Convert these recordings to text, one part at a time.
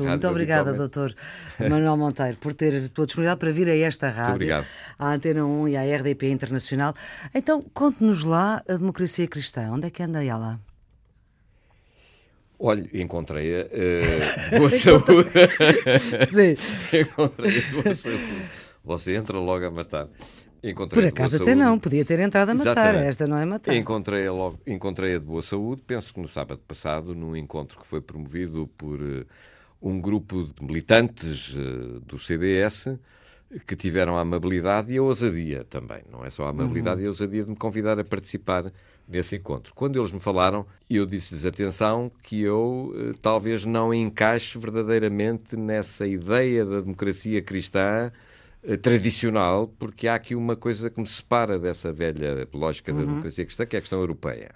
Muito obrigada, doutor Manuel Monteiro, por ter a tua disponibilidade para vir a esta rádio, à Antena 1 e à RDP Internacional. Então, conte-nos lá a democracia cristã. Onde é que anda ela? Olha, encontrei-a uh, boa saúde. Sim. encontrei-a boa saúde. Você entra logo a matar. Encontrei Por acaso até não, podia ter entrado a matar, Exatamente. esta não é matar. Encontrei-a logo, encontrei-a de boa saúde, penso que no sábado passado, num encontro que foi promovido por uh, um grupo de militantes uh, do CDS que tiveram a amabilidade e a ousadia também, não é só a amabilidade uhum. e a ousadia de me convidar a participar nesse encontro. Quando eles me falaram, eu disse-lhes atenção que eu uh, talvez não encaixe verdadeiramente nessa ideia da democracia cristã eh, tradicional, porque há aqui uma coisa que me separa dessa velha lógica da uhum. democracia cristã, que é a questão europeia.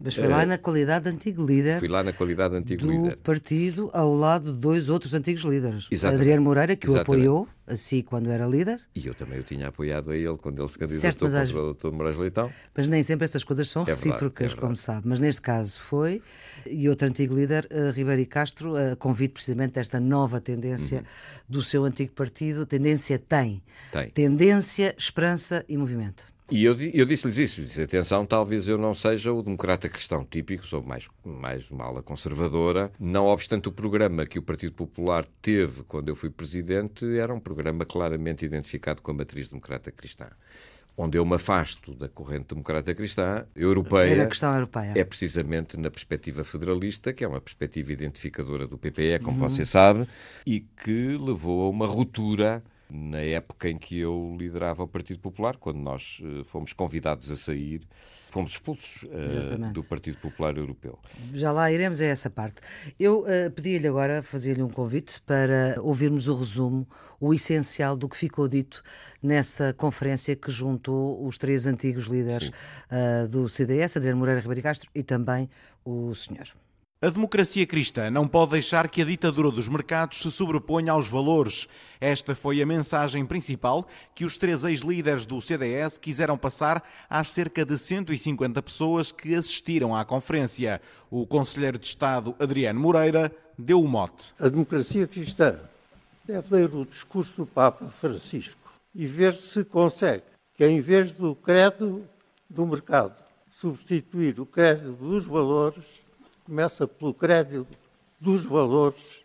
Mas foi lá eh, na qualidade de antigo líder. Fui lá na qualidade de antigo do líder. partido ao lado de dois outros antigos líderes. Exatamente. Adriano Moreira, que Exatamente. o apoiou, assim, quando era líder. E eu também o tinha apoiado a ele quando ele se candidatou certo, contra o Dr. Moraes Leitão. Mas nem sempre essas coisas são é recíprocas, verdade, é como sabe. Mas neste caso foi. E outro antigo líder, uh, Ribeiro e Castro, uh, convite precisamente desta nova tendência uhum. do seu antigo partido. Tendência tem. Tem. Tendência, esperança e movimento. E eu, eu disse-lhes isso, disse, atenção, talvez eu não seja o democrata cristão típico, sou mais, mais uma ala conservadora, não obstante o programa que o Partido Popular teve quando eu fui presidente, era um programa claramente identificado com a matriz democrata cristã. Onde eu me afasto da corrente democrata cristã europeia, questão europeia. é precisamente na perspectiva federalista, que é uma perspectiva identificadora do PPE, como uhum. você sabe, e que levou a uma ruptura na época em que eu liderava o Partido Popular, quando nós uh, fomos convidados a sair, fomos expulsos uh, do Partido Popular Europeu. Já lá iremos a essa parte. Eu uh, pedi-lhe agora, fazer-lhe um convite para ouvirmos o resumo, o essencial do que ficou dito nessa conferência que juntou os três antigos líderes do CDS, Adriano Moreira Ribeiro Castro e também o senhor. A democracia cristã não pode deixar que a ditadura dos mercados se sobreponha aos valores. Esta foi a mensagem principal que os três ex-líderes do CDS quiseram passar às cerca de 150 pessoas que assistiram à conferência. O conselheiro de Estado Adriano Moreira deu o mote. A democracia cristã deve ler o discurso do Papa Francisco e ver se consegue que, em vez do credo do mercado, substituir o credo dos valores começa pelo crédito dos valores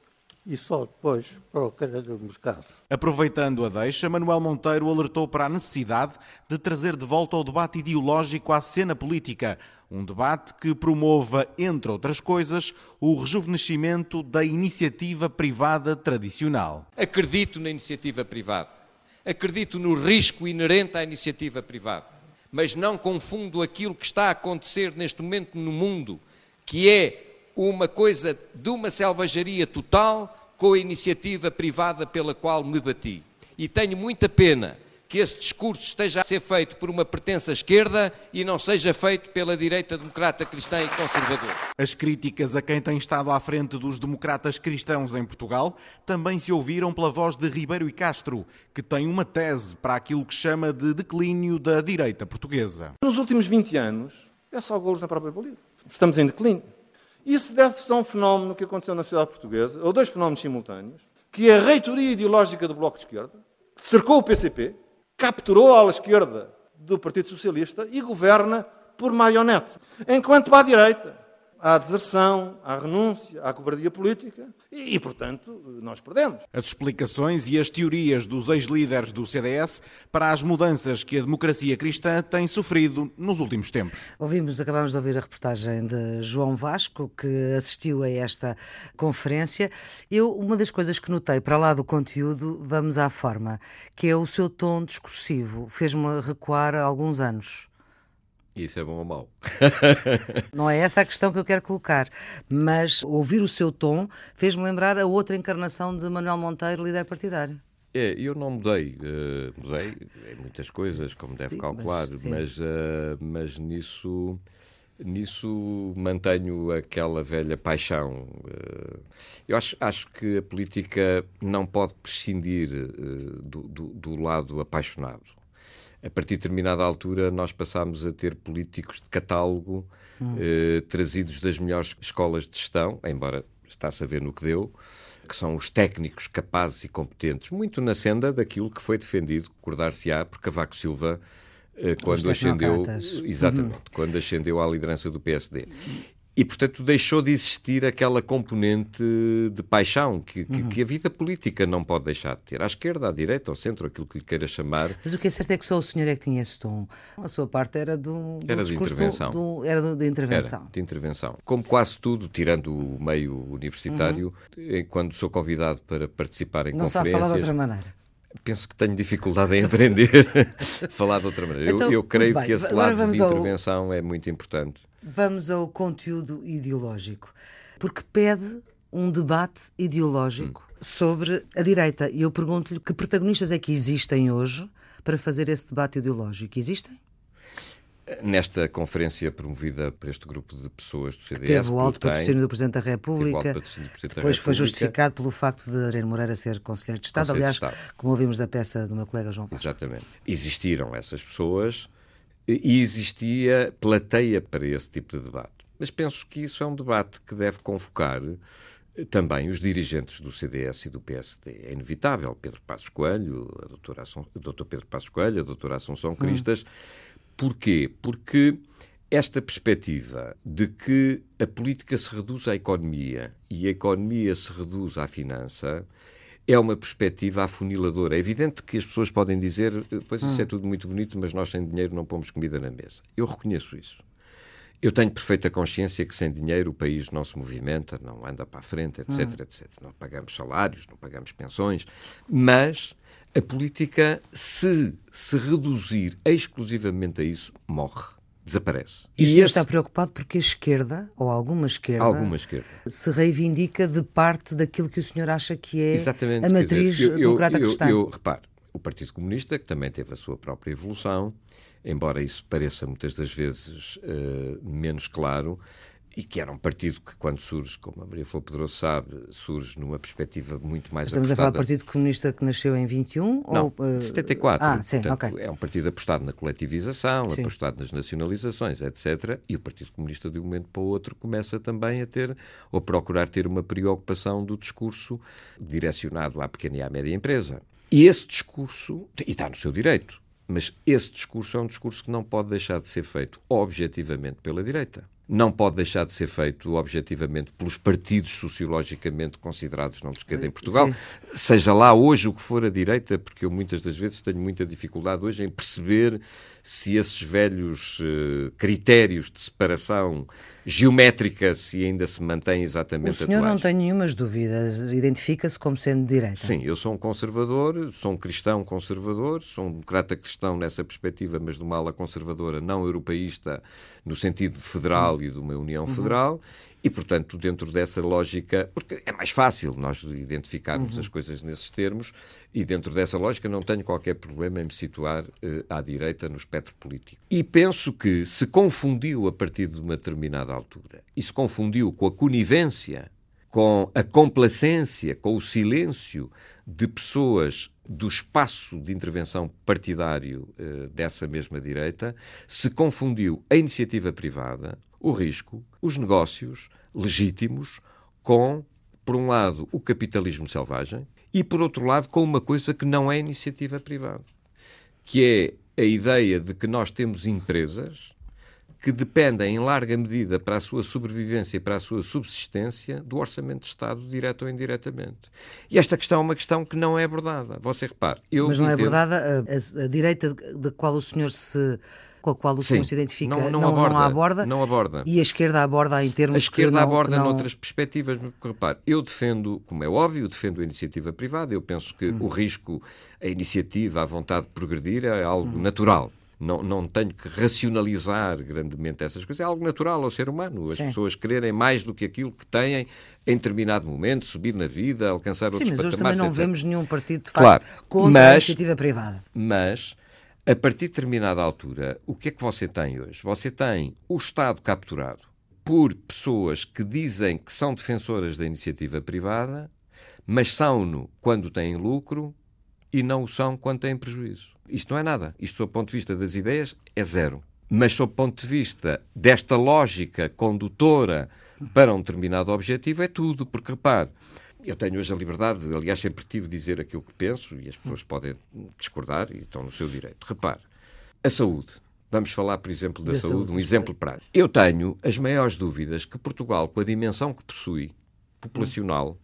e só depois para o crédito do mercado. Aproveitando a deixa, Manuel Monteiro alertou para a necessidade de trazer de volta o debate ideológico à cena política. Um debate que promova, entre outras coisas, o rejuvenescimento da iniciativa privada tradicional. Acredito na iniciativa privada. Acredito no risco inerente à iniciativa privada. Mas não confundo aquilo que está a acontecer neste momento no mundo que é uma coisa de uma selvageria total com a iniciativa privada pela qual me bati. E tenho muita pena que esse discurso esteja a ser feito por uma pertença esquerda e não seja feito pela direita democrata cristã e conservadora. As críticas a quem tem estado à frente dos democratas cristãos em Portugal também se ouviram pela voz de Ribeiro e Castro, que tem uma tese para aquilo que chama de declínio da direita portuguesa. Nos últimos 20 anos, é só golos na própria política. Estamos em declínio. Isso deve-se a um fenómeno que aconteceu na sociedade portuguesa, ou dois fenómenos simultâneos, que é a reitoria ideológica do Bloco de Esquerda, que cercou o PCP, capturou a ala esquerda do Partido Socialista e governa por marionete. Enquanto à direita, à deserção, à renúncia, à cobardia política e, e, portanto, nós perdemos. As explicações e as teorias dos ex-líderes do CDS para as mudanças que a democracia cristã tem sofrido nos últimos tempos. Ouvimos, acabamos de ouvir a reportagem de João Vasco, que assistiu a esta conferência. Eu, uma das coisas que notei, para lá do conteúdo, vamos à forma, que é o seu tom discursivo. Fez-me recuar há alguns anos. Isso é bom ou mau? Não é essa a questão que eu quero colocar, mas ouvir o seu tom fez-me lembrar a outra encarnação de Manuel Monteiro, líder partidário. É, eu não mudei, uh, mudei em muitas coisas, como sim, deve calcular, mas, mas, uh, mas, nisso, nisso mantenho aquela velha paixão. Uh, eu acho, acho que a política não pode prescindir do, do, do lado apaixonado a partir de determinada altura, nós passámos a ter políticos de catálogo hum. eh, trazidos das melhores escolas de gestão, embora está-se a ver no que deu, que são os técnicos capazes e competentes, muito na senda daquilo que foi defendido, recordar-se-á, por Cavaco Silva eh, quando ascendeu, exatamente, uhum. quando ascendeu à liderança do PSD. E, portanto, deixou de existir aquela componente de paixão que, que, uhum. que, a vida política não pode deixar de ter. À esquerda, à direita, ao centro, aquilo que lhe queira chamar. Mas o que é certo é que só o senhor é que tinha esse tom. A sua parte era do, do era de intervenção. Do, era de intervenção. Era de intervenção. Como quase tudo, tirando o meio universitário, uhum. quando sou convidado para participar em não conferências... Não sabe falar de outra maneira penso que tenho dificuldade em aprender a falar de outra maneira. Então, eu, eu, creio que esse lado de intervenção ao... é muito importante. Vamos ao conteúdo ideológico, porque pede um debate ideológico hum. sobre a direita. E eu pergunto-lhe que protagonistas é que existem hoje para fazer esse debate ideológico? Existem? Nesta conferência promovida por este grupo de pessoas do CDS. Teve o alto patrocínio do Presidente da República. depois foi justificado pelo facto de Arena Moreira ser Conselheiro de Estado. Conselheiro Aliás, de Estado. como ouvimos da peça do meu colega João Vasco. Exatamente. Existiram essas pessoas e existia plateia para esse tipo de debate. Mas penso que isso é um debate que deve convocar eh, também os dirigentes do CDS e do PSD. É inevitável. Pedro Passos Coelho, a doutora Assun... doutor Pedro Passos Coelho, a doutora Assunção Cristas. Hum Porquê? Porque esta perspectiva de que a política se reduz à economia e a economia se reduz à finança é uma perspectiva afuniladora. É evidente que as pessoas podem dizer, pois isso é hum. tudo muito bonito, mas nós sem dinheiro não pomos comida na mesa. Eu reconheço isso. Eu tenho perfeita consciência que sem dinheiro o país não se movimenta, não anda para a frente, etc, hum. etc. Não pagamos salários, não pagamos pensões, mas a política, se se reduzir exclusivamente a isso, morre. Desaparece. E, e o senhor esse... está preocupado porque a esquerda, ou alguma esquerda, alguma esquerda, se reivindica de parte daquilo que o senhor acha que é Exatamente, a matriz dizer, eu, democrata eu, cristã. Eu, eu, repare, o Partido Comunista, que também teve a sua própria evolução, embora isso pareça muitas das vezes uh, menos claro, e que era um partido que, quando surge, como a Maria Flor Pedroso sabe, surge numa perspectiva muito mais Estamos apostada... a falar do Partido Comunista que nasceu em 21? Não, ou, de 74. Ah, sim, Portanto, É um partido apostado na coletivização, sim. apostado nas nacionalizações, etc. E o Partido Comunista, de um momento para o outro, começa também a ter, ou procurar ter uma preocupação do discurso direcionado à pequena e à média empresa. E esse discurso, e está no seu direito, mas esse discurso é um discurso que não pode deixar de ser feito objetivamente pela direita não pode deixar de ser feito objetivamente pelos partidos sociologicamente considerados não de esquerda em Portugal, Sim. seja lá hoje o que for a direita, porque eu muitas das vezes tenho muita dificuldade hoje em perceber se esses velhos uh, critérios de separação geométrica se ainda se mantêm exatamente atuais. O senhor atuais. não tem nenhumas dúvidas, identifica-se como sendo de direita? Sim, eu sou um conservador, sou um cristão conservador, sou um democrata cristão nessa perspectiva, mas de uma ala conservadora não europeísta, no sentido federal e de uma União uhum. Federal, e, portanto, dentro dessa lógica, porque é mais fácil nós identificarmos uhum. as coisas nesses termos, e dentro dessa lógica não tenho qualquer problema em me situar uh, à direita no espectro político. E penso que se confundiu a partir de uma determinada altura, e se confundiu com a conivência, com a complacência, com o silêncio de pessoas do espaço de intervenção partidário uh, dessa mesma direita, se confundiu a iniciativa privada, o risco, os negócios legítimos com, por um lado, o capitalismo selvagem e, por outro lado, com uma coisa que não é iniciativa privada, que é a ideia de que nós temos empresas que dependem em larga medida para a sua sobrevivência e para a sua subsistência do orçamento de Estado, direto ou indiretamente. E esta questão é uma questão que não é abordada. Você repare. Eu Mas não é abordada a, a, direita da qual o senhor se com a qual o senhor se identifica não, não, não, aborda, não, aborda, não aborda. E a esquerda aborda em termos A esquerda que aborda não... noutras perspectivas. Repare, eu defendo, como é óbvio, defendo a iniciativa privada. Eu penso que hum. o risco, a iniciativa, a vontade de progredir é algo hum. natural. Não, não tenho que racionalizar grandemente essas coisas. É algo natural ao ser humano. As Sim. pessoas quererem mais do que aquilo que têm em determinado momento, subir na vida, alcançar Sim, outros mas patamares. Hoje também não etc. vemos nenhum partido de facto claro, contra mas, a iniciativa privada. Mas a partir de determinada altura, o que é que você tem hoje? Você tem o Estado capturado por pessoas que dizem que são defensoras da iniciativa privada, mas são-no quando têm lucro e não o são quando têm prejuízo. Isto não é nada. Isto, sob o ponto de vista das ideias, é zero. Mas, sob o ponto de vista desta lógica condutora para um determinado objetivo, é tudo. Porque, repare, eu tenho hoje a liberdade, aliás, sempre tive de dizer aquilo que penso e as pessoas podem discordar e estão no seu direito. Repare, a saúde. Vamos falar, por exemplo, da, da saúde, saúde, um exemplo prático. Eu tenho as maiores dúvidas que Portugal, com a dimensão que possui, populacional,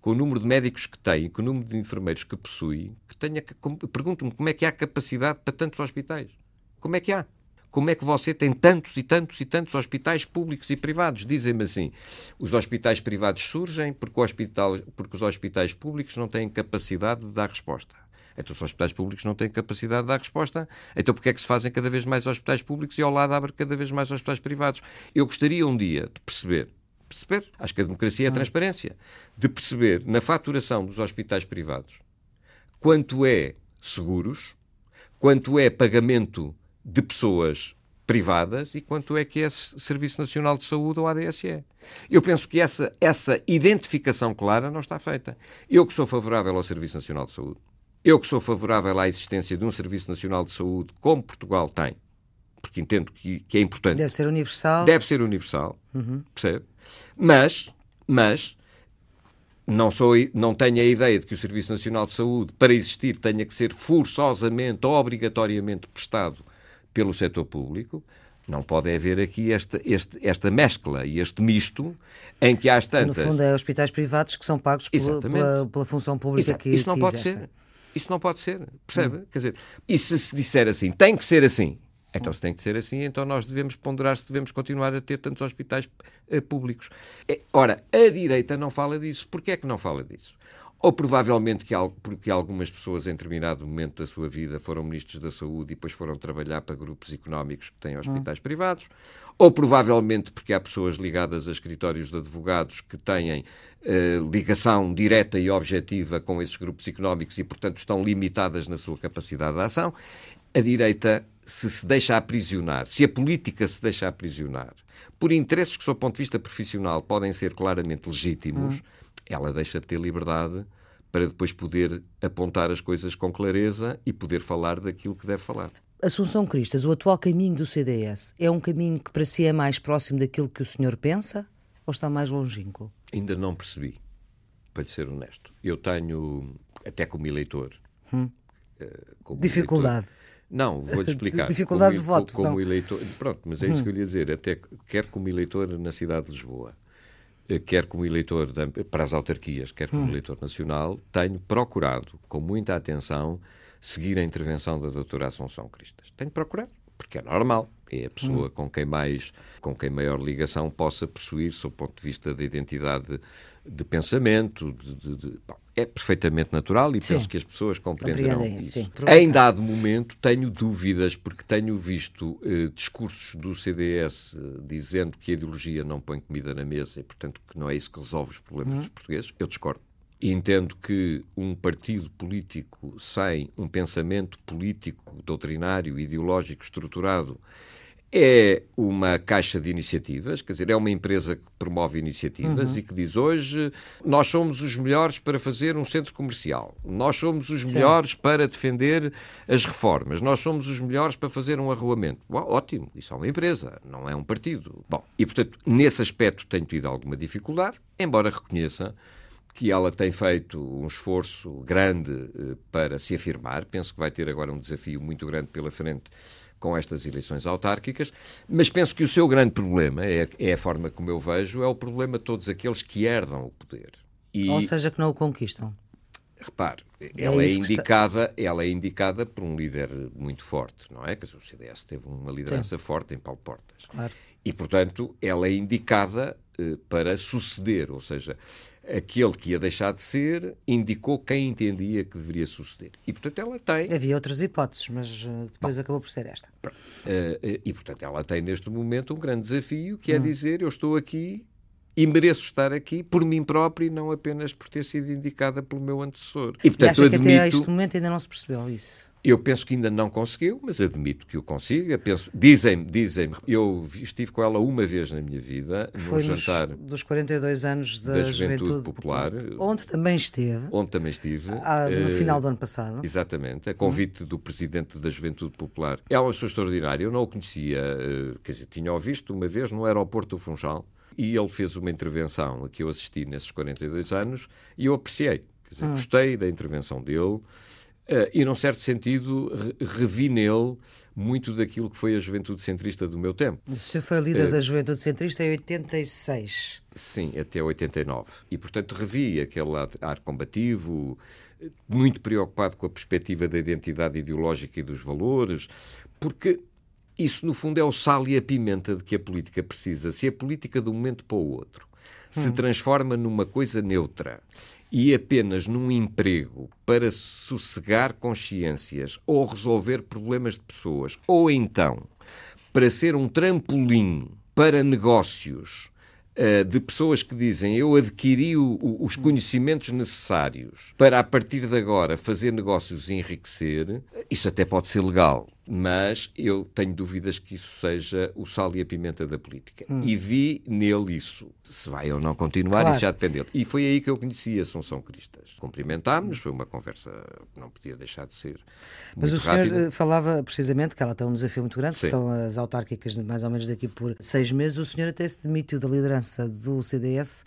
com o número de médicos que tem, com o número de enfermeiros que possui, que tenha. Pergunto-me como é que há capacidade para tantos hospitais. Como é que há? Como é que você tem tantos e tantos e tantos hospitais públicos e privados? Dizem-me assim: os hospitais privados surgem porque, hospital, porque os hospitais públicos não têm capacidade de dar resposta. Então, os hospitais públicos não têm capacidade de dar resposta. Então, porquê é que se fazem cada vez mais hospitais públicos e ao lado abre cada vez mais hospitais privados? Eu gostaria um dia de perceber, perceber, acho que a democracia é a transparência, de perceber na faturação dos hospitais privados quanto é seguros, quanto é pagamento de pessoas privadas e quanto é que é Serviço Nacional de Saúde ou ADSE. Eu penso que essa, essa identificação clara não está feita. Eu que sou favorável ao Serviço Nacional de Saúde, eu que sou favorável à existência de um Serviço Nacional de Saúde como Portugal tem, porque entendo que, que é importante. Deve ser universal. Deve ser universal, uhum. percebe? Mas, mas não, sou, não tenho a ideia de que o Serviço Nacional de Saúde, para existir, tenha que ser forçosamente, obrigatoriamente prestado pelo setor público, não pode haver aqui esta, este, esta mescla e este misto em que há tantas... No fundo, é hospitais privados que são pagos pela, pela, pela, função pública Exato. que Isso não que pode exercem. ser. Isso não pode ser, percebe? Hum. Quer dizer, e se se disser assim, tem que ser assim, então, se tem que ser assim, então nós devemos ponderar se devemos continuar a ter tantos hospitais uh, públicos. É, ora, a direita não fala disso. Porquê é que não fala disso? Ou provavelmente que, porque algumas pessoas em determinado momento da sua vida foram ministros da saúde e depois foram trabalhar para grupos económicos que têm hospitais hum. privados, ou provavelmente porque há pessoas ligadas a escritórios de advogados que têm uh, ligação direta e objetiva com esses grupos económicos e, portanto, estão limitadas na sua capacidade de ação. A direita, se se deixa aprisionar, se a política se deixa aprisionar por interesses que, do ponto de vista profissional, podem ser claramente legítimos. Hum ela deixa de ter liberdade para depois poder apontar as coisas com clareza e poder falar daquilo que deve falar. Assunção Cristas, o atual caminho do CDS é um caminho que para si é mais próximo daquilo que o senhor pensa ou está mais longínquo? Ainda não percebi, para ser honesto. Eu tenho, até como eleitor. Hum. Eh, como Dificuldade. Eleitor, não, vou-te explicar. Dificuldade como, de voto. Como não. eleitor. Pronto, mas é isso hum. que eu ia dizer. Até quer como eleitor na cidade de Lisboa, eh, quer como eleitor para as autarquias, quer como hum. eleitor nacional, tenho procurado, com muita atenção, seguir a intervenção da doutora Assunção Cristas. Tenho procurado, porque é normal. É a pessoa hum. com quem mais, com quem maior ligação possa possuir, sob o ponto de vista da identidade de pensamento, de, de, de, bom, é perfeitamente natural e sim. penso que as pessoas compreenderão isso. Em dado momento tenho dúvidas, porque tenho visto eh, discursos do CDS eh, dizendo que a ideologia não põe comida na mesa e, portanto, que não é isso que resolve os problemas hum. dos portugueses. Eu discordo. E entendo que um partido político sem um pensamento político, doutrinário, ideológico estruturado é uma caixa de iniciativas, quer dizer, é uma empresa que promove iniciativas uhum. e que diz hoje nós somos os melhores para fazer um centro comercial, nós somos os Sim. melhores para defender as reformas, nós somos os melhores para fazer um arruamento. Bom, ótimo, isso é uma empresa, não é um partido. Bom, e portanto, nesse aspecto tenho tido alguma dificuldade, embora reconheça que ela tem feito um esforço grande eh, para se afirmar. Penso que vai ter agora um desafio muito grande pela frente com estas eleições autárquicas, mas penso que o seu grande problema, é, é a forma como eu vejo, é o problema de todos aqueles que herdam o poder. E, Ou seja, que não o conquistam. Repare, é ela, é indicada, está... ela é indicada por um líder muito forte, não é? Que o CDS teve uma liderança Sim. forte em Paulo Portas. Claro. E, portanto, ela é indicada para suceder, ou seja, aquele que ia deixar de ser indicou quem entendia que deveria suceder. E, portanto, ela tem. Havia outras hipóteses, mas uh, depois Bom, acabou por ser esta. Uh, e, portanto, ela tem neste momento um grande desafio que é hum. dizer: eu estou aqui e mereço estar aqui por mim próprio e não apenas por ter sido indicada pelo meu antecessor. E, portanto, e acha admito... que até a este momento ainda não se percebeu isso? Eu penso que ainda não conseguiu, mas admito que o consiga. Penso, dizem-me, dizem-me, eu estive com ela uma vez na minha vida, Foi no jantar dos 42 anos da, da Juventude, Juventude Popular, Popular, onde também esteve. Onde também estive. Ah, no uh, final do ano passado. Exatamente, a convite do presidente da Juventude Popular. É uma pessoa extraordinária, eu não o conhecia, uh, quer dizer, tinha-o visto uma vez no aeroporto do Funchal, E ele fez uma intervenção a que eu assisti nesses 42 anos e eu apreciei. Dizer, Gostei da intervenção dele. Uh, e, num certo sentido, re revi nele muito daquilo que foi a juventude centrista do meu tempo. O senhor foi líder uh, da juventude centrista em 86. Sim, até 89. E, portanto, revi aquele ar combativo, muito preocupado com a perspectiva da identidade ideológica e dos valores, porque isso, no fundo, é o sal e a pimenta de que a política precisa. Se a política, de um momento para o outro, hum. se transforma numa coisa neutra e apenas num emprego para sossegar consciências ou resolver problemas de pessoas, ou então para ser um trampolim para negócios uh, de pessoas que dizem eu adquiri o, o, os conhecimentos necessários para a partir de agora fazer negócios e enriquecer, isso até pode ser legal mas eu tenho dúvidas que isso seja o sal e a pimenta da política. Hum. E vi nele isso. Se vai ou não continuar, claro. isso já depende dele. E foi aí que eu conheci a Assunção Cristas. Cumprimentámos, foi uma conversa que não podia deixar de ser. Mas o senhor rápida. Eh, falava precisamente que ela tem um desafio muito grande, Sim. que são as autárquicas mais ou menos daqui por seis meses. O senhor até se demitiu da liderança do CDS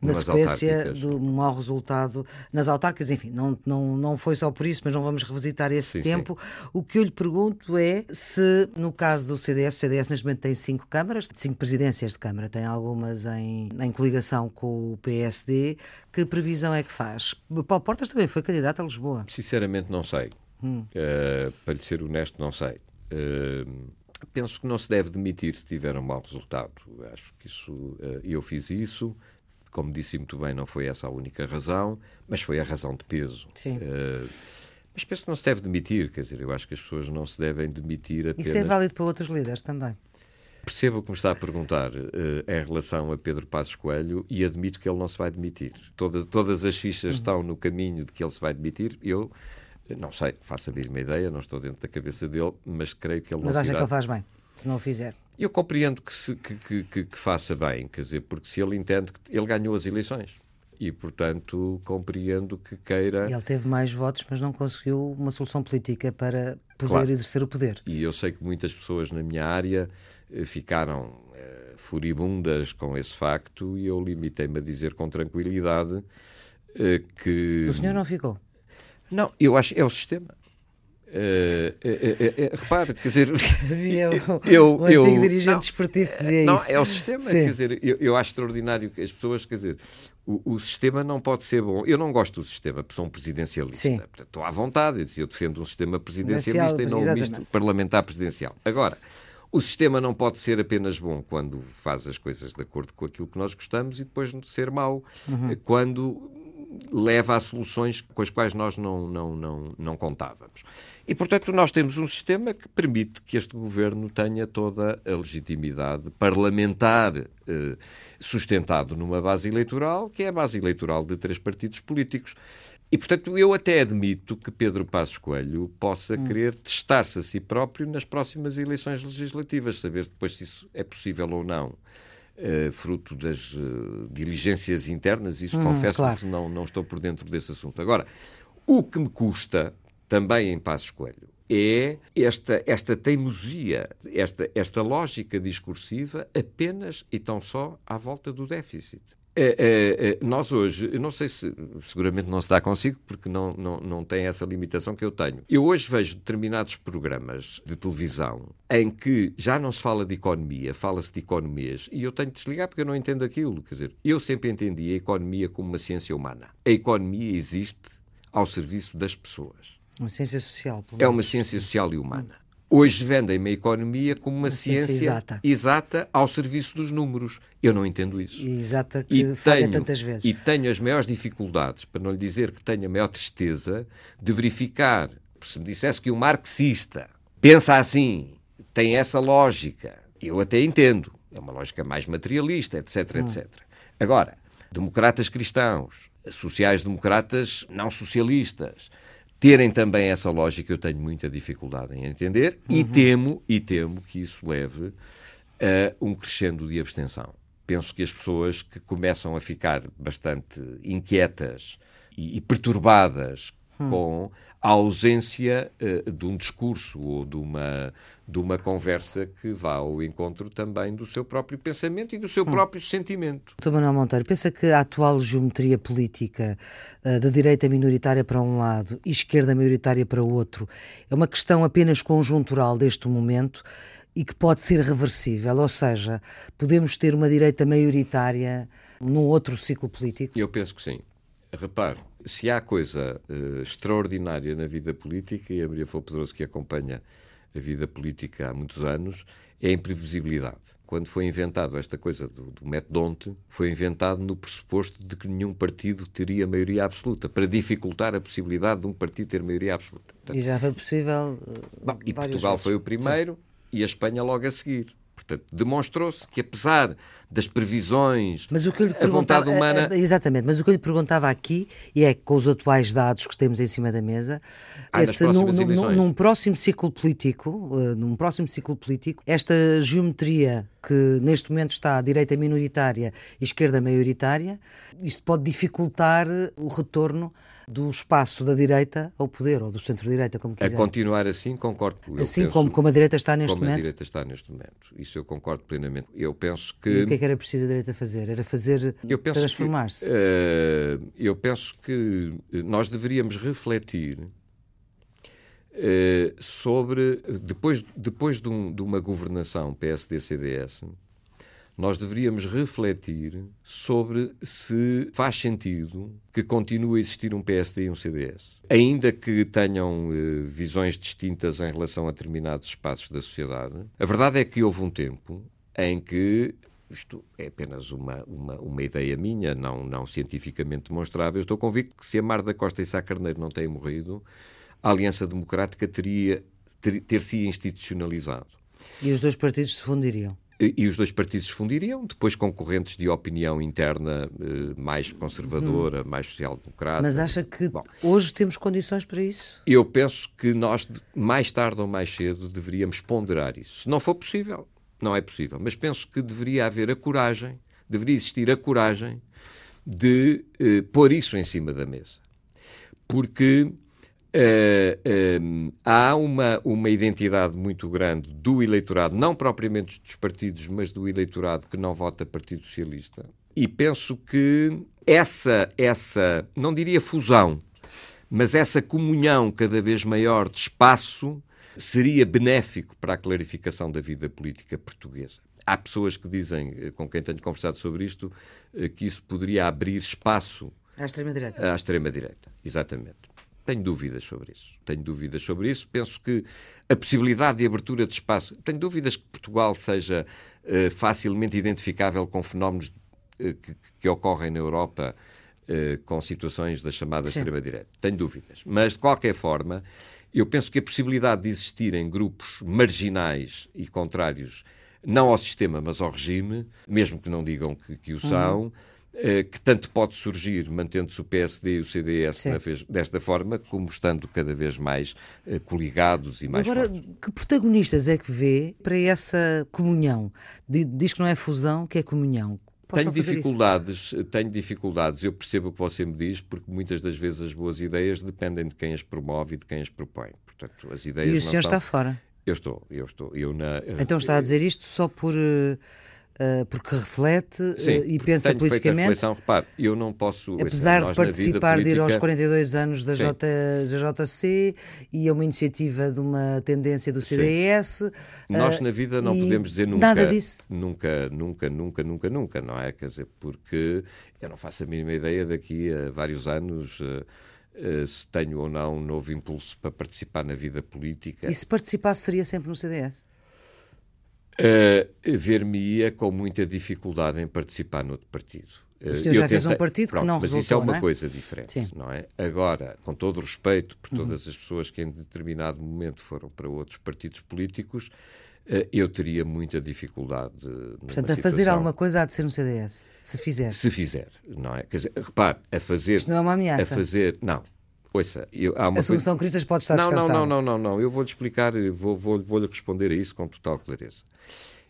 na sequência do mau resultado nas autárquicas. Enfim, não, não, não foi só por isso, mas não vamos revisitar esse sim, tempo. Sim. O que eu lhe pergunto é se, no caso do CDS, o CDS neste momento tem cinco câmaras, cinco presidências de Câmara, tem algumas em, em coligação com o PSD. Que previsão é que faz? Paulo Portas também foi candidato a Lisboa. Sinceramente, não sei. Hum. Uh, para lhe ser honesto, não sei. Uh, penso que não se deve demitir se tiver um mau resultado. Acho que isso. Uh, eu fiz isso. Como disse muito bem, não foi essa a única razão, mas foi a razão de peso. Sim. Uh, mas penso que não se deve demitir, quer dizer, eu acho que as pessoas não se devem demitir apenas... Isso é válido para outros líderes também. Percebo o que me está a perguntar uh, em relação a Pedro Passos Coelho e admito que ele não se vai demitir. Toda, todas as fichas uhum. estão no caminho de que ele se vai demitir. Eu não sei, faço a mesma ideia, não estou dentro da cabeça dele, mas creio que ele mas não Mas acha irá... que ele faz bem, se não o fizer? Eu compreendo que, se, que, que, que, faça bem, quer dizer, porque se ele entende que ele ganhou as eleições e, portanto, compreendo que queira. Ele teve mais votos, mas não conseguiu uma solução política para poder claro. exercer o poder. E eu sei que muitas pessoas na minha área eh, ficaram eh, furibundas com esse facto e eu limitei-me a dizer com tranquilidade eh, que. O senhor não ficou? Não, eu acho é o sistema. Uh, uh, uh, repare, quer dizer, Havia o, eu, o eu, dirigente não, desportivo que dizia não, isso. É o sistema, Sim. quer dizer, eu, eu, acho extraordinário que as pessoas, quer dizer, o, o, sistema não pode ser bom. Eu não gosto do sistema, porque sou um presidencialista. Sim. Portanto, estou à vontade, eu defendo um sistema presidencialista e não um misto parlamentar presidencial. Agora, o sistema não pode ser apenas bom quando faz as coisas de acordo com aquilo que nós gostamos e depois ser mau uhum. quando leva a soluções com as quais nós não, não, não, não contávamos. E, portanto, nós temos um sistema que permite que este governo tenha toda a legitimidade parlamentar eh, sustentado numa base eleitoral, que é a base eleitoral de três partidos políticos. E, portanto, eu até admito que Pedro Passos Coelho possa hum. querer testar-se a si próprio nas próximas eleições legislativas, saber depois se isso é possível ou não. Uh, fruto das uh, diligências internas, isso hum, confesso claro. que não, não estou por dentro desse assunto. Agora, o que me custa, também em Passos Coelho, é esta, esta teimosia, esta, esta lógica discursiva apenas e tão só à volta do déficit. É, é, é, nós hoje, eu não sei se, seguramente não se dá consigo, porque não, não, não tem essa limitação que eu tenho. Eu hoje vejo determinados programas de televisão em que já não se fala de economia, fala-se de economias, e eu tenho de desligar porque eu não entendo aquilo. Quer dizer, eu sempre entendi a economia como uma ciência humana. A economia existe ao serviço das pessoas. Uma ciência social. É uma ciência social e humana. Hoje vendem-me a economia como uma, ciência, ciência exata. exata. ao serviço dos números. Eu não entendo isso. exata que e tenho, tantas vezes. E tenho as maiores dificuldades, para não lhe dizer que tenho a maior tristeza, de verificar, se me dissesse que um marxista pensa assim, tem essa lógica, eu até entendo. É uma lógica mais materialista, etc, hum. etc. Agora, democratas cristãos, sociais-democratas não socialistas, terem também essa lógica, eu tenho muita dificuldade em entender uhum. e temo e temo que isso leve a um crescendo de abstenção. Penso que as pessoas que começam a ficar bastante inquietas e, e perturbadas hum. com a ausência uh, de um discurso ou de uma, de uma conversa que vá ao encontro também do seu próprio pensamento e do seu hum. próprio sentimento. Dr. Manuel Monteiro, pensa que a atual geometria política uh, da direita minoritária para um lado e esquerda maioritária para o outro é uma questão apenas conjuntural deste momento e que pode ser reversível, ou seja, podemos ter uma direita maioritária num outro ciclo político? Eu penso que sim. Repare, se há coisa uh, extraordinária na vida política, e a Maria Flor Pedroso que acompanha a vida política há muitos anos, é a imprevisibilidade. Quando foi inventado esta coisa do, do metodonte, foi inventado no pressuposto de que nenhum partido teria maioria absoluta, para dificultar a possibilidade de um partido ter maioria absoluta. Portanto, e já foi possível. Uh, bom, e Portugal vezes. foi o primeiro Sim. e a Espanha logo a seguir. Portanto, demonstrou-se que, apesar das previsões, mas o que eu lhe a vontade humana. É, é, exatamente, mas o que eu lhe perguntava aqui, e é com os atuais dados que temos em cima da mesa, ah, esse, num, num, num, próximo ciclo político, uh, num próximo ciclo político, esta geometria que neste momento está à direita minoritária e esquerda maioritária, isto pode dificultar o retorno do espaço da direita ao poder, ou do centro-direita, como quiser. A continuar assim, concordo. assim penso, como, como a direita está neste como momento? Como a direita está neste momento. Isso eu concordo plenamente. Eu penso que... É que era preciso a direita fazer? Era fazer transformar-se? Uh, eu penso que nós deveríamos refletir Uh, sobre, depois, depois de, um, de uma governação PSD-CDS, nós deveríamos refletir sobre se faz sentido que continue a existir um PSD e um CDS. Ainda que tenham uh, visões distintas em relação a determinados espaços da sociedade, a verdade é que houve um tempo em que isto é apenas uma, uma, uma ideia minha, não, não cientificamente demonstrável. Estou convicto que se a Mar da Costa e Sá Carneiro não têm morrido, a Aliança Democrática teria ter, ter se institucionalizado. E os dois partidos se fundiriam? E, e os dois partidos se fundiriam, depois concorrentes de opinião interna eh, mais conservadora, hum. mais social-democrata. Mas acha que Bom, hoje temos condições para isso? Eu penso que nós, mais tarde ou mais cedo, deveríamos ponderar isso. Se não for possível, não é possível, mas penso que deveria haver a coragem, deveria existir a coragem de eh, pôr isso em cima da mesa. Porque Uh, há uma, uma identidade muito grande do eleitorado, não propriamente dos partidos, mas do eleitorado que não vota Partido Socialista. E penso que essa, essa não diria fusão, mas essa comunhão cada vez maior de espaço seria benéfico para a clarificação da vida política portuguesa. Há pessoas que dizem, eh, com quem tenho conversado sobre isto, que isso poderia abrir espaço à extrema-direita. À extrema-direita, exatamente. Tenho dúvidas sobre isso. Tenho dúvidas sobre isso. Penso que a possibilidade de abertura de espaço. Tenho dúvidas que Portugal seja uh, facilmente identificável com fenómenos uh, que, que, ocorrem na Europa uh, com situações da chamada extrema-direita. Tenho dúvidas. Mas, de qualquer forma, eu penso que a possibilidade de existirem grupos marginais e contrários, não ao sistema, mas ao regime, mesmo que não digam que, que o são. Uhum eh, que tanto pode surgir mantendo-se o PSD e o CDS desta forma, como estando cada vez mais uh, coligados e mais Agora, fortes. que protagonistas é que vê para essa comunhão? Diz que não é fusão, que é comunhão. Tenho dificuldades, isso? tenho dificuldades. Eu percebo o que você me diz, porque muitas das vezes as boas ideias dependem de quem as promove e de quem as propõe. Portanto, as ideias e o senhor estão... está fora? Eu estou, eu estou. Eu na... Então está a dizer isto só por. Uh Uh, porque reflete uh, Sim, e pensa politicamente. Reflexão, repare, eu não posso. Apesar de participar, política... de ir aos 42 anos da, J, da JC e a uma iniciativa de uma tendência do CDS. Sim. Nós na vida não podemos dizer nunca. Nada disso. Nunca, nunca, nunca, nunca, nunca, não é? Quer dizer, porque eu não faço a mínima ideia daqui a vários anos. Uh, se tenho ou não um novo impulso para participar na vida política. E se participasse, seria sempre no CDS? Uh, ver-me-ia com muita dificuldade em participar noutro partido. O senhor já fez um partido Pronto, que não resultou, Mas isso é uma é? coisa diferente, Sim. não é? Agora, com todo o respeito por todas uhum. as pessoas que em determinado momento foram para outros partidos políticos, uh, eu teria muita dificuldade. Portanto, a fazer alguma coisa há de ser no CDS, se fizer. Se fizer, não é? Quer dizer, repare, a fazer. Isto não é uma ameaça. A fazer, não, Ouça, eu, há uma a solução coisa... Cristas pode estar não. Não, não, não, não, não. Eu vou-lhe explicar, vou-lhe vou, vou responder a isso com total clareza.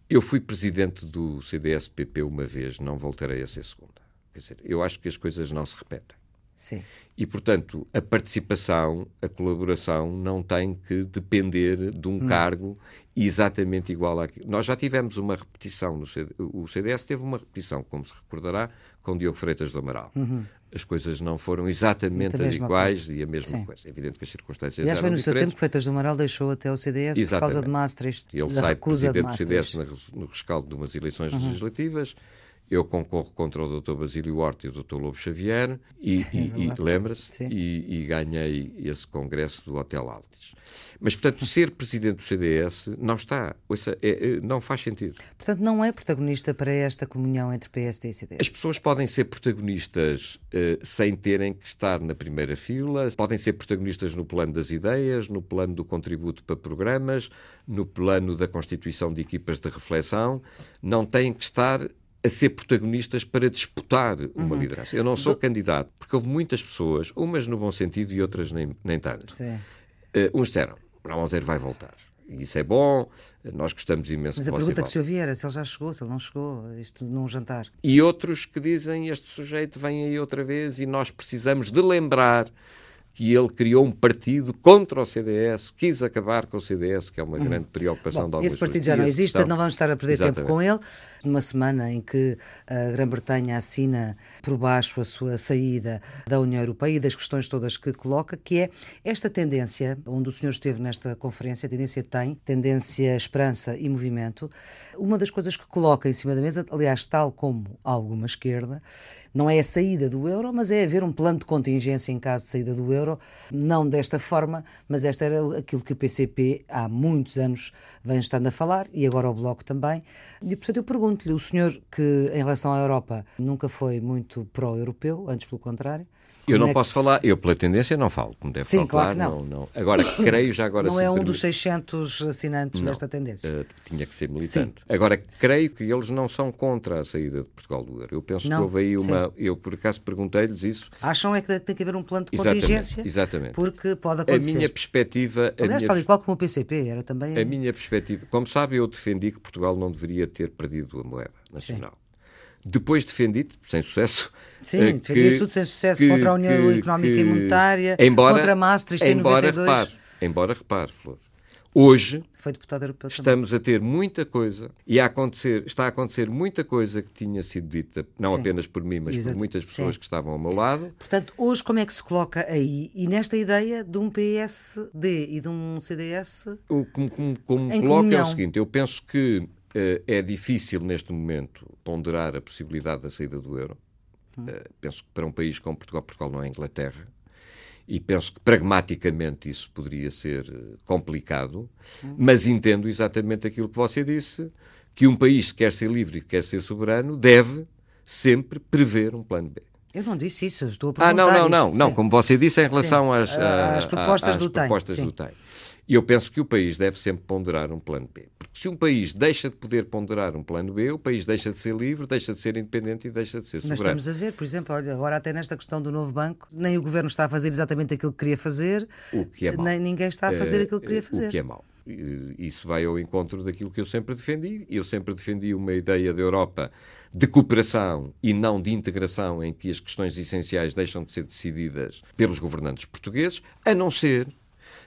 Eu fui presidente do CDS-PP uma vez, não voltarei a ser segunda. Quer dizer, eu acho que as coisas não se repetem. Sim. E, portanto, a participação, a colaboração não tem que depender de um hum. cargo exatamente igual àquilo. Nós já tivemos uma repetição, no CD, o CDS teve uma repetição, como se recordará, com Diogo Freitas do Amaral. Uhum. As coisas não foram exatamente iguais e a mesma Sim. coisa. É evidente que as circunstâncias Aliás, eram foi no diferentes. seu tempo que Freitas do Amaral deixou até o CDS exatamente. por causa de Maastricht, Ele da sai recusa presidente de do CDS no rescaldo de umas eleições uhum. legislativas eu concorro contra o Dr. Basílio Horta e o Dr. Lobo Xavier e, é e, e lembra-se, e, e, ganhei esse congresso do Hotel Altis. Mas, portanto, ser presidente do CDS não está, ouça, é, é, não faz sentido. Portanto, não é protagonista para esta comunhão entre PSD e CDS? As pessoas podem ser protagonistas uh, sem terem que estar na primeira fila, podem ser protagonistas no plano das ideias, no plano do contributo para programas, no plano da constituição de equipas de reflexão, não têm que estar a ser protagonistas para disputar uma uhum. liderança. Eu não sou Do... candidato, porque houve muitas pessoas, umas no bom sentido e outras nem, nem tanto. Uh, uns disseram, Manuel Monteiro vai voltar. E isso é bom, nós gostamos imenso Mas a pergunta que se ouvia era se ele já chegou, se ele não chegou, isto num jantar. E outros que dizem, este sujeito vem aí outra vez e nós precisamos de lembrar que ele criou um partido contra o CDS, quis acabar com o CDS, que é uma grande preocupação Bom, de algumas Esse partido já não existe, portanto não vamos estar a perder Exatamente. tempo com ele. Numa semana em que a Grã-Bretanha assina por baixo a sua saída da União Europeia e das questões todas que coloca, que é esta tendência, onde o senhor esteve nesta conferência, a tendência tem, tendência esperança e movimento. Uma das coisas que coloca em cima da mesa, aliás, tal como alguma esquerda, não é a saída do euro, mas é haver um plano de contingência em caso de saída do euro, não desta forma, mas esta era aquilo que o PCP há muitos anos vem estando a falar e agora o Bloco também. E portanto eu pergunto-lhe, o senhor que em relação à Europa nunca foi muito pró-europeu, antes pelo contrário, eu não é posso falar, eu pela tendência não falo, como deve sim, claro que não. não, não. Agora, creio já agora... Não é um permite... dos 600 assinantes não, desta tendência. Uh, tinha que ser militante. Sim. Agora, creio que eles não são contra a saída de Portugal do euro. Eu penso não, que houve aí uma... Sim. Eu, por acaso, perguntei-lhes isso. Acham é que tem que haver um plano de contingência? Exatamente, exatamente. Porque pode acontecer. A minha perspectiva... A Aliás, minha... tal e qual como o PCP, era também... A minha perspectiva... Como sabe, eu defendi que Portugal não deveria ter perdido a moeda nacional. Sim. Depois defendi, sem sucesso. Sim, uh, defendi tudo sem sucesso que, contra a União que, Económica que, e Monetária, embora, contra Maastricht embora, em 92. Repare, embora, repare, Flor, hoje estamos também. a ter muita coisa e a acontecer, está a acontecer muita coisa que tinha sido dita, não Sim. apenas por mim, mas por muitas pessoas Sim. que estavam ao meu lado. Portanto, hoje como é que se coloca aí, e nesta ideia de um PSD e de um CDS? O, como como, como coloca é o seguinte, eu penso que é difícil neste momento ponderar a possibilidade da saída do euro. Uh, penso que para um país como Portugal, Portugal não é Inglaterra, e penso que pragmaticamente isso poderia ser eh, complicado, mas entendo exatamente aquilo que você disse, que um país que quer ser livre e que quer ser soberano deve sempre prever um plano B. Eu não disse isso, estou a perguntar Ah, não, não, não, não, como você disse em relação às, às, propostas, às do, propostas do TEM. E eu penso que o país deve sempre ponderar um plano B. Porque se um país deixa de poder ponderar um plano B, o país deixa de ser livre, deixa de ser independente e deixa de ser soberano. Mas estamos a ver, por exemplo, olha, agora até nesta questão do novo banco, nem o governo está a fazer exatamente aquilo que queria fazer, o que é mau. nem ninguém está a fazer uh, aquilo que queria fazer. O que é mau. Isso vai ao encontro daquilo que eu sempre defendi. Eu sempre defendi uma ideia da Europa de cooperação e não de integração, em que as questões essenciais deixam de ser decididas pelos governantes portugueses, a não ser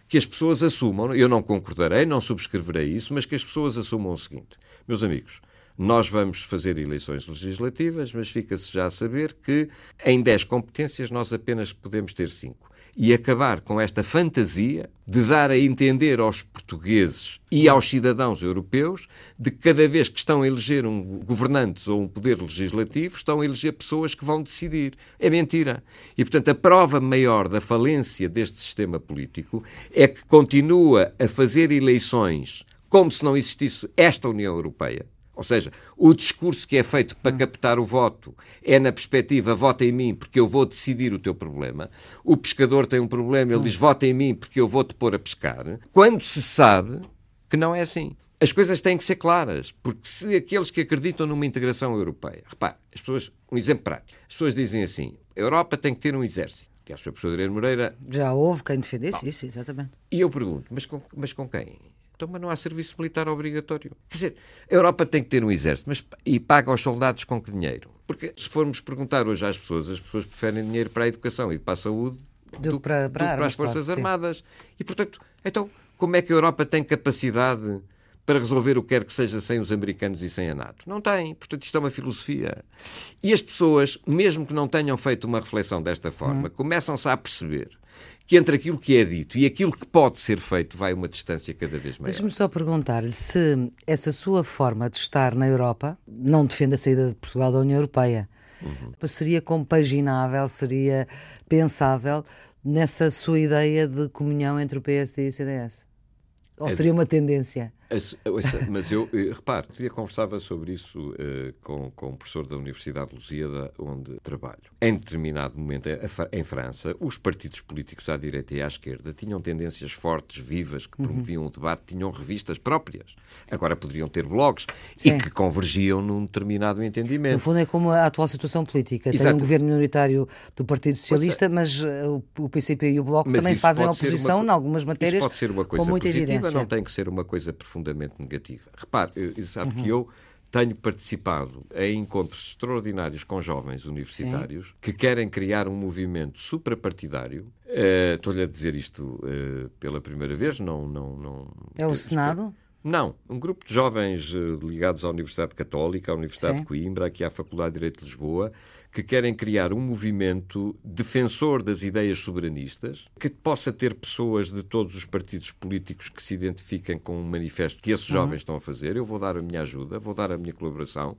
que as pessoas assumam, eu não concordarei, não subscreverei isso, mas que as pessoas assumam o seguinte: meus amigos, nós vamos fazer eleições legislativas, mas fica-se já a saber que em 10 competências nós apenas podemos ter 5 e acabar com esta fantasia de dar a entender aos portugueses e aos cidadãos europeus de que cada vez que estão a eleger um governantes ou um poder legislativo, estão a eleger pessoas que vão decidir. É mentira. E, portanto, a prova maior da falência deste sistema político é que continua a fazer eleições como se não existisse esta União Europeia ou seja, o discurso que é feito para captar o voto é na perspectiva vota em mim porque eu vou decidir o teu problema. O pescador tem um problema, ele diz vota em mim porque eu vou te pôr a pescar. Quando se sabe que não é assim. As coisas têm que ser claras, porque se aqueles que acreditam numa integração europeia, repare, as pessoas, um exemplo prático, as pessoas dizem assim: a Europa tem que ter um exército. Que acho que o professor Adriano Moreira. Já houve quem defendesse isso, exatamente. E eu pergunto, mas com, mas com quem? Então, mas não há serviço militar obrigatório. Quer dizer, a Europa tem que ter um exército, mas e paga aos soldados com que dinheiro? Porque se formos perguntar hoje às pessoas, as pessoas preferem dinheiro para a educação e para a saúde do, do para, para, do, para as Forças claro, Armadas. Sim. E, portanto, então, como é que a Europa tem capacidade para resolver o que quer que seja sem os americanos e sem a NATO. Não tem. Portanto, isto é uma filosofia. E as pessoas, mesmo que não tenham feito uma reflexão desta forma, hum. começam-se a perceber que entre aquilo que é dito e aquilo que pode ser feito vai uma distância cada vez maior. Deixe-me só perguntar-lhe se essa sua forma de estar na Europa não defende a saída de Portugal da União Europeia. Uhum. Seria compaginável, seria pensável nessa sua ideia de comunhão entre o PSD e o CDS? Ou é seria uma tendência? Mas eu, eh, repare, eu conversava sobre isso uh, com, com um professor da Universidade de Lusíada, onde trabalho. Em determinado momento, em França, os partidos políticos à direita e à esquerda tinham tendências fortes, vivas, que promoviam uhum. o debate, tinham revistas próprias. Agora poderiam ter blogs Sim. e que convergiam num determinado entendimento. No fundo, é como a atual situação política. Exato. Tem um governo minoritário do Partido Socialista, é. mas uh, o PCP e o Bloco mas também fazem oposição em algumas matérias. Isso pode ser uma coisa com muita positiva, evidência. não tem que ser uma coisa profunda profundamente negativa. Repare, sabe uhum. que eu tenho participado em encontros extraordinários com jovens universitários Sim. que querem criar um movimento suprapartidário. Uh, Estou-lhe a dizer isto uh, pela primeira vez, não... não, não é o Senado? Não, um grupo de jovens ligados à Universidade Católica, à Universidade Sim. de Coimbra, aqui à Faculdade de Direito de Lisboa, que querem criar um movimento defensor das ideias soberanistas, que possa ter pessoas de todos os partidos políticos que se identifiquem com um manifesto que esses uhum. jovens uhum. estão a fazer. Eu vou dar a minha ajuda, vou dar a minha colaboração.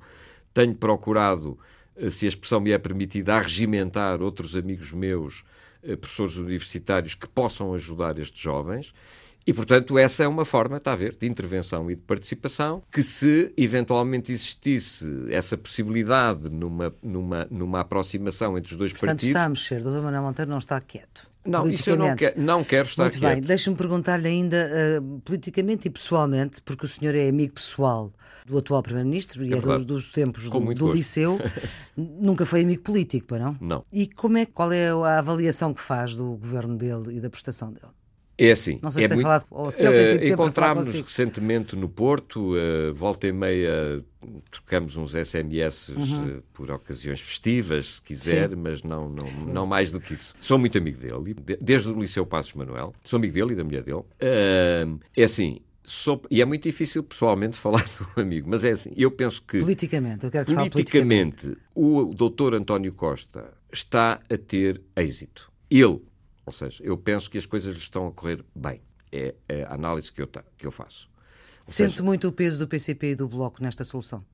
Tenho procurado, eh, se a expressão me é permitida, arregimentar outros amigos meus, eh, professores universitários, que possam ajudar estes jovens. E, portanto, essa é uma forma, está a ver, de intervenção e de participação, que se eventualmente existisse essa possibilidade numa, numa, numa aproximação entre os dois portanto, partidos... está a mexer, Dr. Manuel Monteiro não está quieto. Não, isso eu não, quer, não quero estar Muito quieto. bem, deixe-me perguntar-lhe ainda, uh, politicamente e pessoalmente, porque o senhor é amigo pessoal do atual Primeiro-Ministro e é, é do, dos tempos do, do Liceu, nunca foi amigo político, para não? Não. E como é, qual é a avaliação que faz do governo dele e da prestação dele? É assim. Não sei é se muito... falado, ou se ele tem uh, Encontrámos-nos recentemente no Porto, uh, volta e meia trocamos uns SMS uhum. uh, por ocasiões festivas, se quiser, Sim. mas não, não, não mais do que isso. Sou muito amigo dele, desde o Liceu Passos Manuel, sou amigo dele e da mulher dele. Uh, é assim, Sou, e é muito difícil pessoalmente falar do amigo, mas é assim, eu penso que... Politicamente, eu quero que politicamente, politicamente, o doutor António Costa está a ter êxito. Ele, ou seja, eu penso que as coisas estão a correr bem. É, a análise que eu, que eu faço. Ou Sente seja, muito o peso do PCP e do Bloco nesta solução?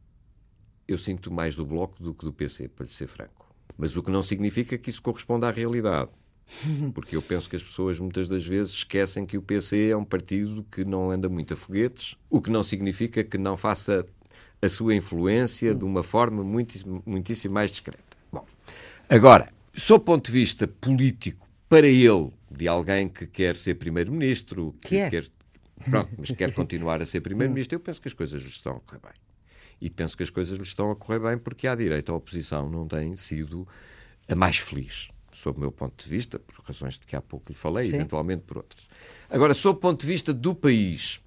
Eu sinto mais do Bloco do que do PC, para lhe ser franco. Mas o que não significa que isso corresponda à realidade. Porque eu penso que as pessoas muitas das vezes esquecem que o PC é um partido que não anda muito a foguetes, o que não significa que não faça a sua influência de uma forma muitíssimo, muitíssimo mais discreta. Bom, agora, sob o ponto de vista político, para ele, de alguém que quer ser primeiro-ministro, que, que é. quer, pronto, mas quer continuar a ser primeiro-ministro, eu penso que as coisas lhe estão a correr bem. E penso que as coisas lhe estão a correr bem porque à direita a oposição não tem sido a mais feliz, sob o meu ponto de vista, por razões de que há pouco lhe falei, Sim. eventualmente por outras. Agora, sob o ponto de vista do país,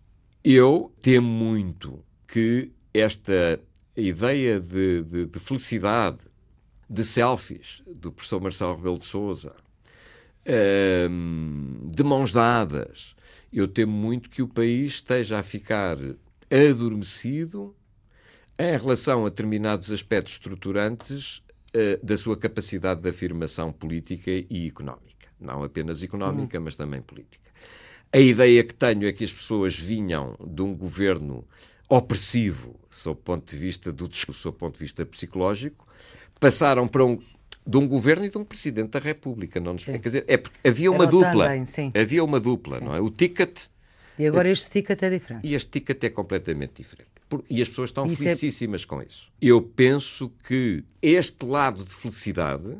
eu temo muito que esta ideia de, de, de felicidade, de selfies, do professor Marcelo Rebelo de De mãos dadas. Eu temo muito que o país esteja a ficar adormecido em relação a determinados aspectos estruturantes uh, da sua capacidade de afirmação política e económica. Não apenas económica, uhum. mas também política. A ideia que tenho é que as pessoas vinham de um governo opressivo, sob o ponto de vista do discurso, sob o ponto de vista psicológico, passaram para um de um governo e de um presidente da República. Não nos... Quer dizer, é porque havia uma Era dupla. Também, havia uma dupla, sim. não é? O ticket. E agora este ticket é diferente. E este ticket é completamente diferente. E as pessoas estão isso é felicíssimas é... com isso. Eu penso que este lado de felicidade,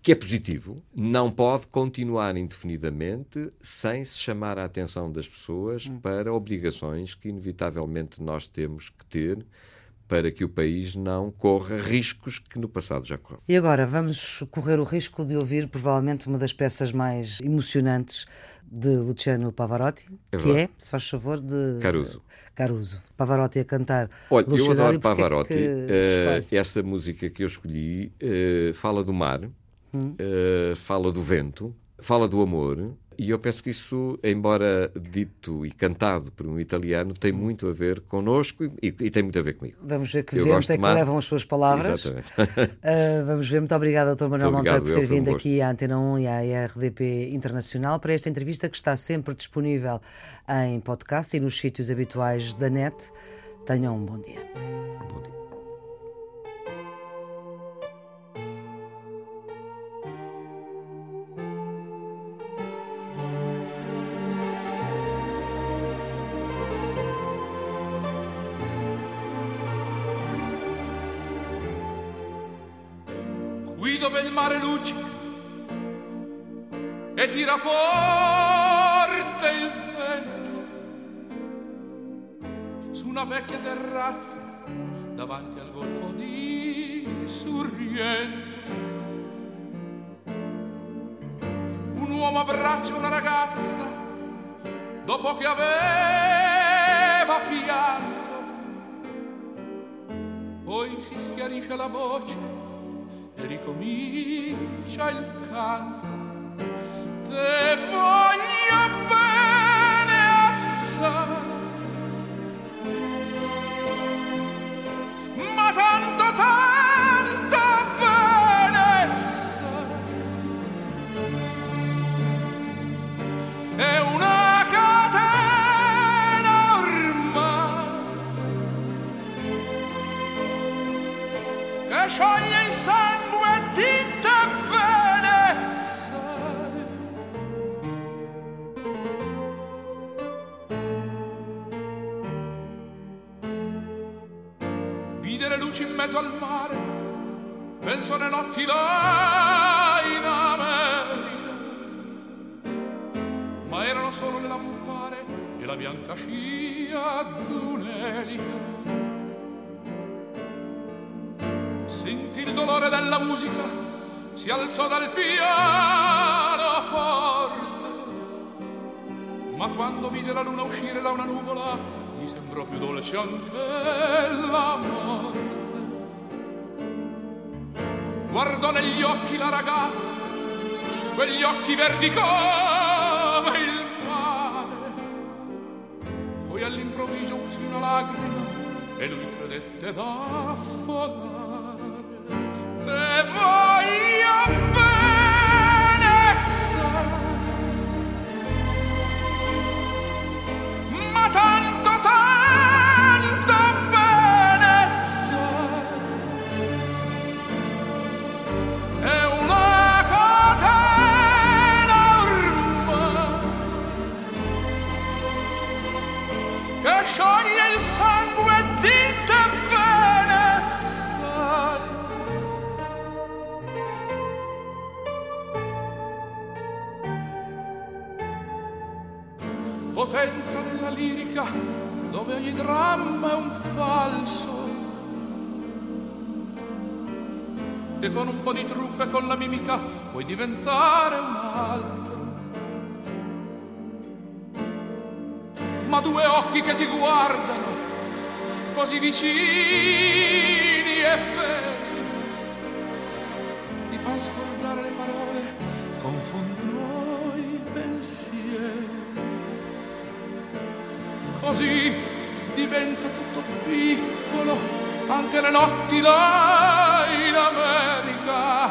que é positivo, não pode continuar indefinidamente sem se chamar a atenção das pessoas hum. para obrigações que, inevitavelmente, nós temos que ter para que o país não corra riscos que no passado já correu. E agora vamos correr o risco de ouvir provavelmente uma das peças mais emocionantes de Luciano Pavarotti, É que é, se faz favor, de Caruso. Caruso. Pavarotti a cantar. Olha, eu Luciano, adoro e porquê Pavarotti. que escolhe? esta música que eu escolhi eh, fala do mar, Hum. eh, fala do vento, fala do amor. E eu penso que isso, embora dito e cantado por um italiano, tem muito a ver connosco e, e tem muito a ver comigo. Vamos ver que Eu vento é que mar. levam as suas palavras. Exatamente. Uh, vamos ver. Muito obrigada, Dr. Manuel Monteiro, por eu, ter um vindo gosto. aqui à Antena 1 e à RDP Internacional para esta entrevista que está sempre disponível em podcast e nos sítios habituais da net. Tenham um bom dia. Bom dia. Dove il mare luccica e tira forte il vento su una vecchia terrazza davanti al golfo di Sorrento un uomo abbraccia una ragazza dopo che aveva pianto. Poi si schiarisce la voce ricomincia il canto. Te voglio luci in mezzo al mare, penso alle notti là in America, ma erano solo le lampare e la bianca scia d'un'elica. Sentì il dolore della musica, si alzò dal piano forte. Ma quando vide la luna uscire da una nuvola, gli sembrò più dolce anche la morte. Guardò negli occhi la ragazza, quegli occhi verdi come il mare. Poi all'improvviso uscì una lacrima e lui credette d'affogare. Te voglio Potenza della lirica dove ogni dramma è un falso e con un po' di trucco e con la mimica puoi diventare un altro. Ma due occhi che ti guardano così vicini e feri Così diventa tutto piccolo, anche le notti là in America.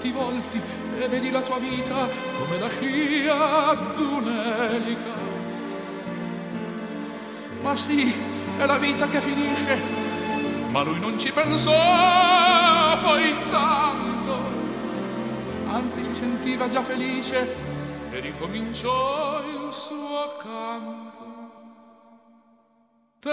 Ti volti e vedi la tua vita come la scia d'un'elica. Ma sì, è la vita che finisce, ma lui non ci pensò poi tanto. Anzi si sentiva già felice e ricominciò il suo canto. Te